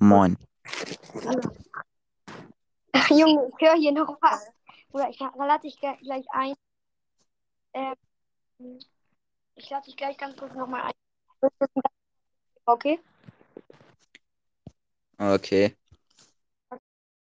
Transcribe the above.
Moin. Junge, ich höre hier noch was. Oder ich lade dich gleich gleich ein. Ähm, ich lade dich gleich ganz kurz nochmal ein. Okay? Okay.